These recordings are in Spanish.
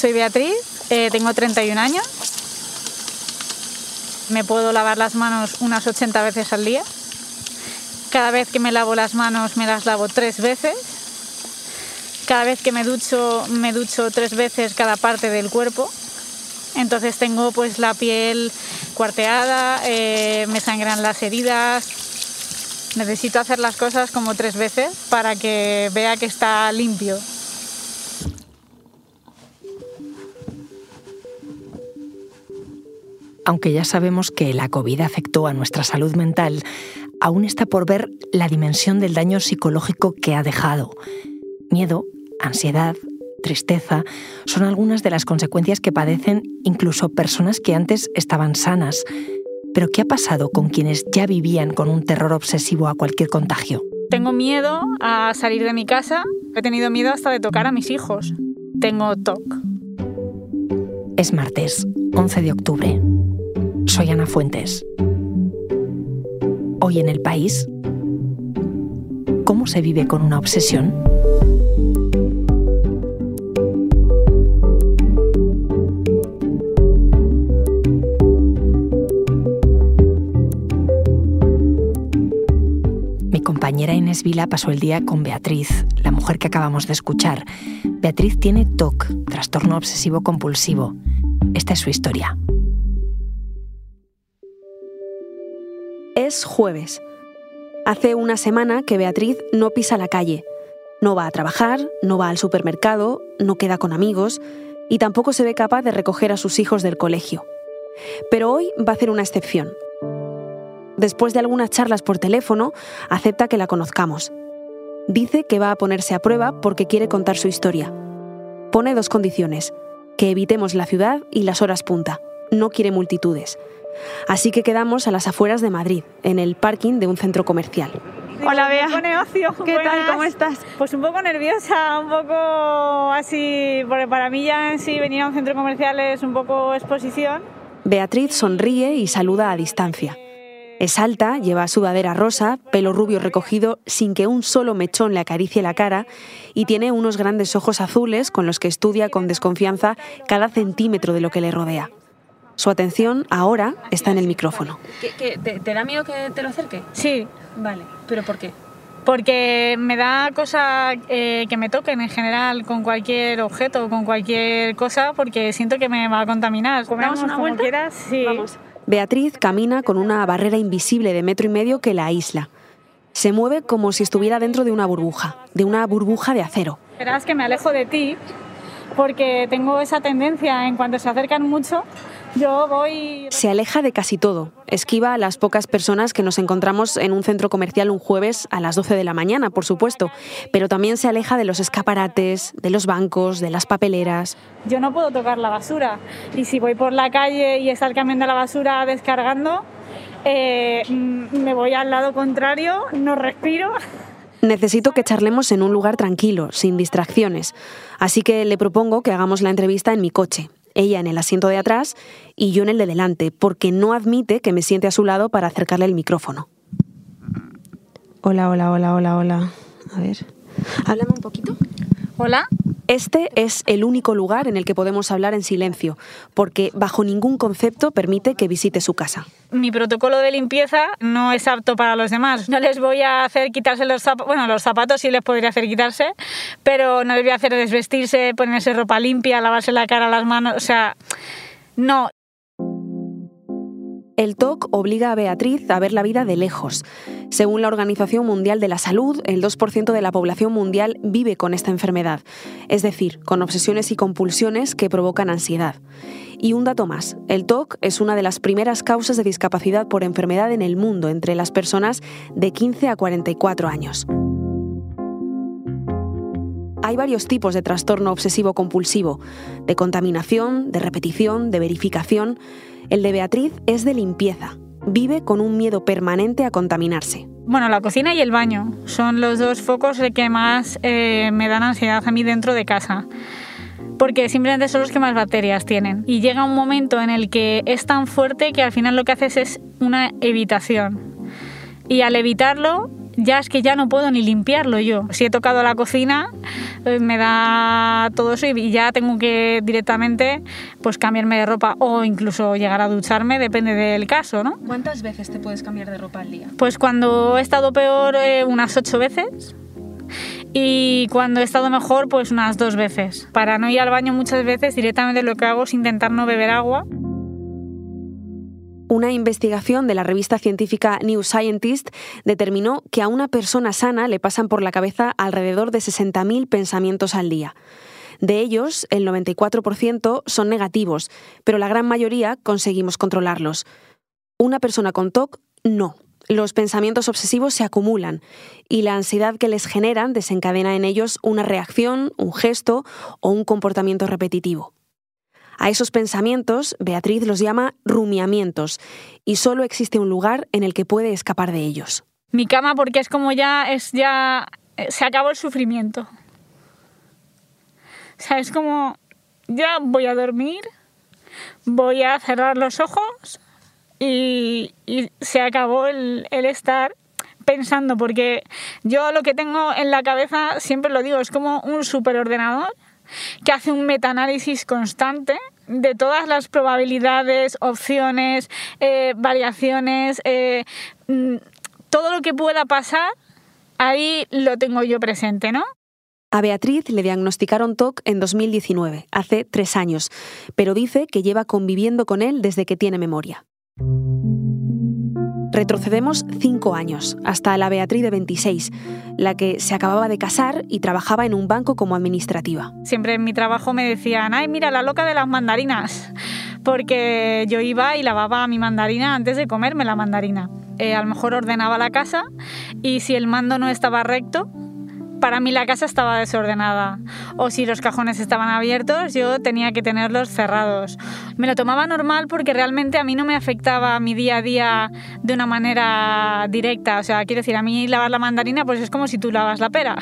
soy Beatriz, eh, tengo 31 años. Me puedo lavar las manos unas 80 veces al día. Cada vez que me lavo las manos me las lavo tres veces. Cada vez que me ducho me ducho tres veces cada parte del cuerpo. Entonces tengo pues la piel cuarteada, eh, me sangran las heridas. Necesito hacer las cosas como tres veces para que vea que está limpio. Aunque ya sabemos que la COVID afectó a nuestra salud mental, aún está por ver la dimensión del daño psicológico que ha dejado. Miedo, ansiedad, tristeza son algunas de las consecuencias que padecen incluso personas que antes estaban sanas. Pero ¿qué ha pasado con quienes ya vivían con un terror obsesivo a cualquier contagio? Tengo miedo a salir de mi casa, he tenido miedo hasta de tocar a mis hijos. Tengo TOC. Es martes, 11 de octubre. Soy Ana Fuentes. Hoy en el país, ¿cómo se vive con una obsesión? Mi compañera Inés Vila pasó el día con Beatriz, la mujer que acabamos de escuchar. Beatriz tiene TOC, trastorno obsesivo compulsivo. Esta es su historia. Es jueves. Hace una semana que Beatriz no pisa la calle. No va a trabajar, no va al supermercado, no queda con amigos y tampoco se ve capaz de recoger a sus hijos del colegio. Pero hoy va a hacer una excepción. Después de algunas charlas por teléfono, acepta que la conozcamos. Dice que va a ponerse a prueba porque quiere contar su historia. Pone dos condiciones, que evitemos la ciudad y las horas punta. No quiere multitudes. Así que quedamos a las afueras de Madrid, en el parking de un centro comercial. Hola, Bea. Negocio. ¿Qué tal? ¿Cómo estás? Pues un poco nerviosa, un poco así, porque para mí ya en sí venir a un centro comercial es un poco exposición. Beatriz sonríe y saluda a distancia. Es alta, lleva sudadera rosa, pelo rubio recogido sin que un solo mechón le acaricie la cara y tiene unos grandes ojos azules con los que estudia con desconfianza cada centímetro de lo que le rodea. Su atención ahora está en el micrófono. te, da miedo que te lo acerque? Sí. Vale, ¿pero por qué? Porque me da cosa eh, que me toquen en general con cualquier objeto, con cualquier cosa, porque siento que me va a contaminar. ¿Damos una vuelta? Quieras, sí. Vamos. Beatriz camina con una barrera invisible de metro y medio que la aísla. Se mueve como si estuviera dentro de una burbuja, de una burbuja de acero. Verás que me alejo de ti porque tengo esa tendencia en cuanto se acercan mucho yo voy... Se aleja de casi todo. Esquiva a las pocas personas que nos encontramos en un centro comercial un jueves a las 12 de la mañana, por supuesto, pero también se aleja de los escaparates, de los bancos, de las papeleras. Yo no puedo tocar la basura y si voy por la calle y está el camión de la basura descargando, eh, mm, me voy al lado contrario, no respiro. Necesito que charlemos en un lugar tranquilo, sin distracciones, así que le propongo que hagamos la entrevista en mi coche, ella en el asiento de atrás y yo en el de delante, porque no admite que me siente a su lado para acercarle el micrófono. Hola, hola, hola, hola, hola. A ver. Háblame un poquito. Hola. Este es el único lugar en el que podemos hablar en silencio, porque bajo ningún concepto permite que visite su casa. Mi protocolo de limpieza no es apto para los demás. No les voy a hacer quitarse los zapatos, bueno, los zapatos sí les podría hacer quitarse, pero no les voy a hacer desvestirse, ponerse ropa limpia, lavarse la cara, las manos, o sea, no. El TOC obliga a Beatriz a ver la vida de lejos. Según la Organización Mundial de la Salud, el 2% de la población mundial vive con esta enfermedad, es decir, con obsesiones y compulsiones que provocan ansiedad. Y un dato más, el TOC es una de las primeras causas de discapacidad por enfermedad en el mundo entre las personas de 15 a 44 años. Hay varios tipos de trastorno obsesivo compulsivo, de contaminación, de repetición, de verificación. El de Beatriz es de limpieza. Vive con un miedo permanente a contaminarse. Bueno, la cocina y el baño son los dos focos que más eh, me dan ansiedad a mí dentro de casa. Porque simplemente son los que más bacterias tienen. Y llega un momento en el que es tan fuerte que al final lo que haces es una evitación. Y al evitarlo ya es que ya no puedo ni limpiarlo yo. Si he tocado la cocina, eh, me da todo eso y ya tengo que directamente pues cambiarme de ropa o incluso llegar a ducharme, depende del caso, ¿no? ¿Cuántas veces te puedes cambiar de ropa al día? Pues cuando he estado peor, eh, unas ocho veces. Y cuando he estado mejor, pues unas dos veces. Para no ir al baño muchas veces, directamente lo que hago es intentar no beber agua una investigación de la revista científica New Scientist determinó que a una persona sana le pasan por la cabeza alrededor de 60.000 pensamientos al día. De ellos, el 94% son negativos, pero la gran mayoría conseguimos controlarlos. Una persona con TOC, no. Los pensamientos obsesivos se acumulan y la ansiedad que les generan desencadena en ellos una reacción, un gesto o un comportamiento repetitivo. A esos pensamientos, Beatriz los llama rumiamientos, y solo existe un lugar en el que puede escapar de ellos. Mi cama, porque es como ya, es ya, eh, se acabó el sufrimiento. O sea, es como, ya voy a dormir, voy a cerrar los ojos y, se acabó el, el estar pensando, porque yo lo que tengo en la cabeza, siempre lo digo, es como un superordenador que hace un metaanálisis constante de todas las probabilidades, opciones, eh, variaciones, eh, mm, todo lo que pueda pasar, ahí lo tengo yo presente, ¿no? A Beatriz le diagnosticaron TOC en 2019, hace tres años, pero dice que lleva conviviendo con él desde que tiene memoria. Retrocedemos cinco años, hasta la Beatriz de 26, la que se acababa de casar y trabajaba en un banco como administrativa. Siempre en mi trabajo me decían, ay, mira, la loca de las mandarinas, porque yo iba y lavaba mi mandarina antes de comerme la mandarina. Eh, a lo mejor ordenaba la casa y si el mando no estaba recto, para mí la casa estaba desordenada o si los cajones estaban abiertos yo tenía que tenerlos cerrados. Me lo tomaba normal porque realmente a mí no me afectaba mi día a día de una manera directa. O sea, quiero decir, a mí lavar la mandarina pues es como si tú lavas la pera.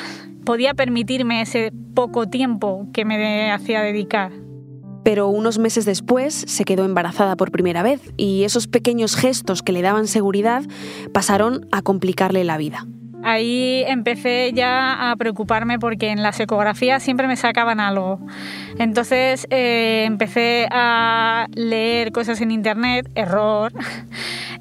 Podía permitirme ese poco tiempo que me hacía dedicar. Pero unos meses después se quedó embarazada por primera vez y esos pequeños gestos que le daban seguridad pasaron a complicarle la vida. Ahí empecé ya a preocuparme porque en las ecografías siempre me sacaban algo. Entonces eh, empecé a leer cosas en internet, error,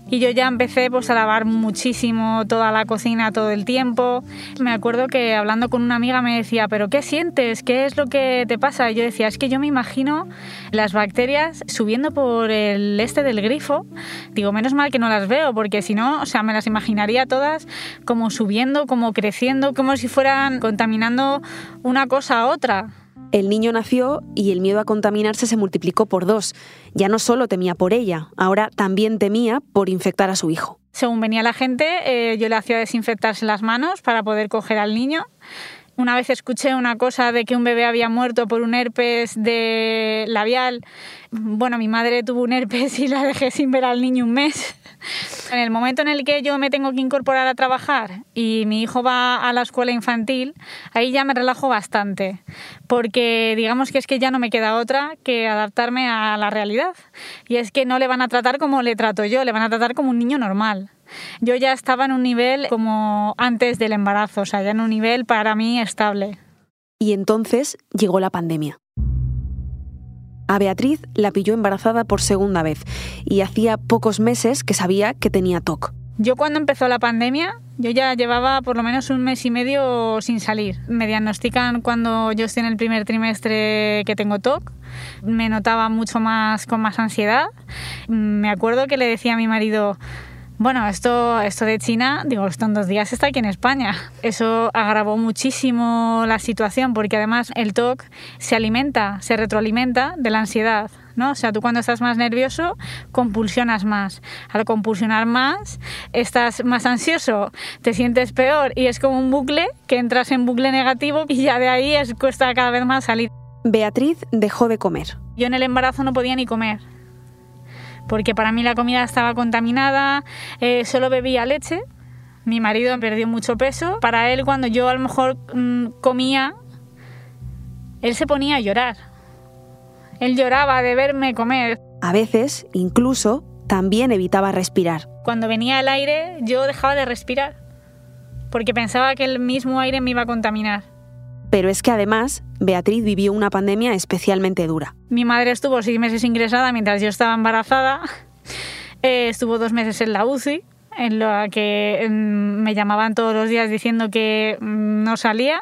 y yo ya empecé pues, a lavar muchísimo toda la cocina todo el tiempo. Me acuerdo que hablando con una amiga me decía, pero ¿qué sientes? ¿Qué es lo que te pasa? Yo decía, es que yo me imagino las bacterias subiendo por el este del grifo. Digo, menos mal que no las veo, porque si no, o sea, me las imaginaría todas como subiendo, como creciendo, como si fueran contaminando una cosa a otra. El niño nació y el miedo a contaminarse se multiplicó por dos. Ya no solo temía por ella, ahora también temía por infectar a su hijo. Según venía la gente, eh, yo le hacía desinfectarse las manos para poder coger al niño. Una vez escuché una cosa de que un bebé había muerto por un herpes de labial. Bueno, mi madre tuvo un herpes y la dejé sin ver al niño un mes. En el momento en el que yo me tengo que incorporar a trabajar y mi hijo va a la escuela infantil, ahí ya me relajo bastante, porque digamos que es que ya no me queda otra que adaptarme a la realidad. Y es que no le van a tratar como le trato yo, le van a tratar como un niño normal. Yo ya estaba en un nivel como antes del embarazo, o sea, ya en un nivel para mí estable. Y entonces llegó la pandemia. A Beatriz la pilló embarazada por segunda vez y hacía pocos meses que sabía que tenía TOC. Yo cuando empezó la pandemia, yo ya llevaba por lo menos un mes y medio sin salir. Me diagnostican cuando yo estoy en el primer trimestre que tengo TOC. Me notaba mucho más con más ansiedad. Me acuerdo que le decía a mi marido, bueno, esto, esto de China, digo, esto en dos días está aquí en España. Eso agravó muchísimo la situación porque además el TOC se alimenta, se retroalimenta de la ansiedad. ¿no? O sea, tú cuando estás más nervioso, compulsionas más. Al compulsionar más, estás más ansioso, te sientes peor y es como un bucle que entras en bucle negativo y ya de ahí es, cuesta cada vez más salir. Beatriz dejó de comer. Yo en el embarazo no podía ni comer porque para mí la comida estaba contaminada, eh, solo bebía leche. Mi marido perdió mucho peso. Para él, cuando yo a lo mejor mm, comía, él se ponía a llorar. Él lloraba de verme comer. A veces, incluso, también evitaba respirar. Cuando venía el aire, yo dejaba de respirar porque pensaba que el mismo aire me iba a contaminar. Pero es que además, Beatriz vivió una pandemia especialmente dura. Mi madre estuvo seis meses ingresada mientras yo estaba embarazada. Eh, estuvo dos meses en la UCI, en la que mm, me llamaban todos los días diciendo que mm, no salía.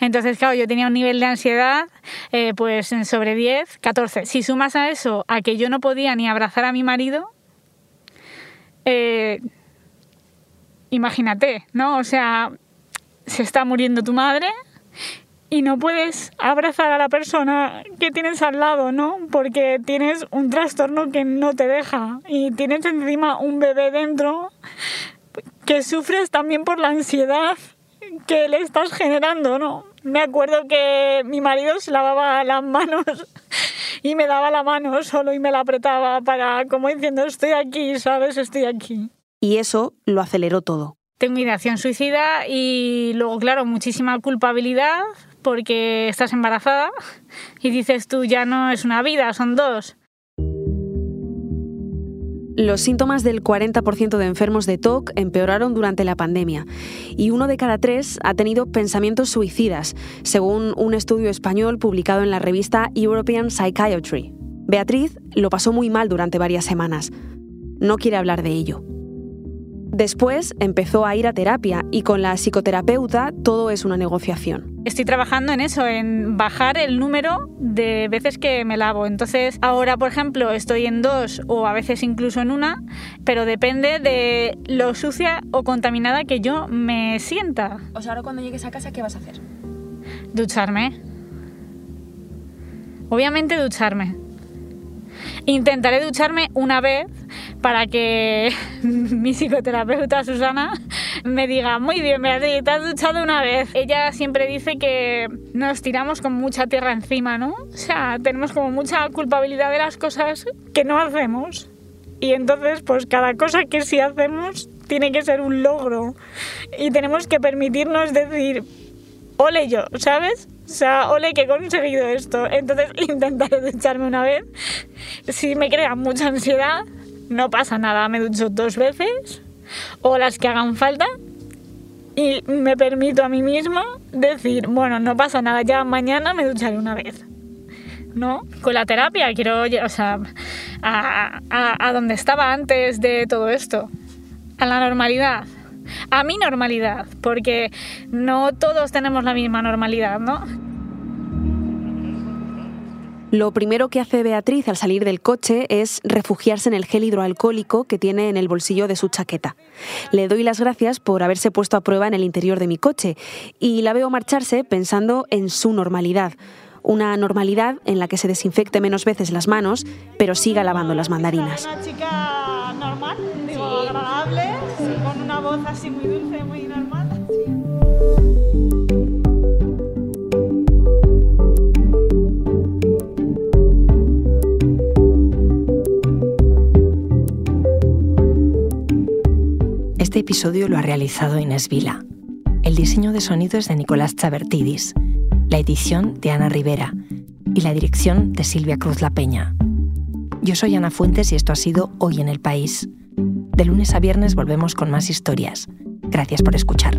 Entonces, claro, yo tenía un nivel de ansiedad eh, pues sobre 10, 14. Si sumas a eso a que yo no podía ni abrazar a mi marido, eh, imagínate, ¿no? O sea, se está muriendo tu madre y no puedes abrazar a la persona que tienes al lado, ¿no? Porque tienes un trastorno que no te deja y tienes encima un bebé dentro que sufres también por la ansiedad que le estás generando, ¿no? Me acuerdo que mi marido se lavaba las manos y me daba la mano solo y me la apretaba para como diciendo estoy aquí, ¿sabes? Estoy aquí. Y eso lo aceleró todo. Ideación suicida y luego, claro, muchísima culpabilidad porque estás embarazada y dices tú ya no es una vida, son dos. Los síntomas del 40% de enfermos de TOC empeoraron durante la pandemia y uno de cada tres ha tenido pensamientos suicidas, según un estudio español publicado en la revista European Psychiatry. Beatriz lo pasó muy mal durante varias semanas. No quiere hablar de ello. Después empezó a ir a terapia y con la psicoterapeuta todo es una negociación. Estoy trabajando en eso, en bajar el número de veces que me lavo. Entonces, ahora, por ejemplo, estoy en dos o a veces incluso en una, pero depende de lo sucia o contaminada que yo me sienta. O sea, ahora cuando llegues a casa, ¿qué vas a hacer? Ducharme. Obviamente ducharme. Intentaré ducharme una vez para que mi psicoterapeuta Susana me diga, muy bien, Beatriz, te has duchado una vez. Ella siempre dice que nos tiramos con mucha tierra encima, ¿no? O sea, tenemos como mucha culpabilidad de las cosas que no hacemos. Y entonces, pues cada cosa que sí hacemos tiene que ser un logro. Y tenemos que permitirnos decir, ole yo, ¿sabes? O sea, ole que he conseguido esto. Entonces intentaré ducharme una vez. Si me crea mucha ansiedad, no pasa nada, me ducho dos veces o las que hagan falta y me permito a mí misma decir, bueno, no pasa nada, ya mañana me ducharé una vez. ¿No? Con la terapia quiero, o sea, a, a, a donde estaba antes de todo esto, a la normalidad, a mi normalidad, porque no todos tenemos la misma normalidad, ¿no? Lo primero que hace Beatriz al salir del coche es refugiarse en el gel hidroalcohólico que tiene en el bolsillo de su chaqueta. Le doy las gracias por haberse puesto a prueba en el interior de mi coche y la veo marcharse pensando en su normalidad. Una normalidad en la que se desinfecte menos veces las manos, pero siga lavando las mandarinas. Una chica normal, digo, agradable, con una voz así muy dulce, muy episodio lo ha realizado Inés Vila. El diseño de sonido es de Nicolás Chabertidis, la edición de Ana Rivera y la dirección de Silvia Cruz La Peña. Yo soy Ana Fuentes y esto ha sido Hoy en el País. De lunes a viernes volvemos con más historias. Gracias por escuchar.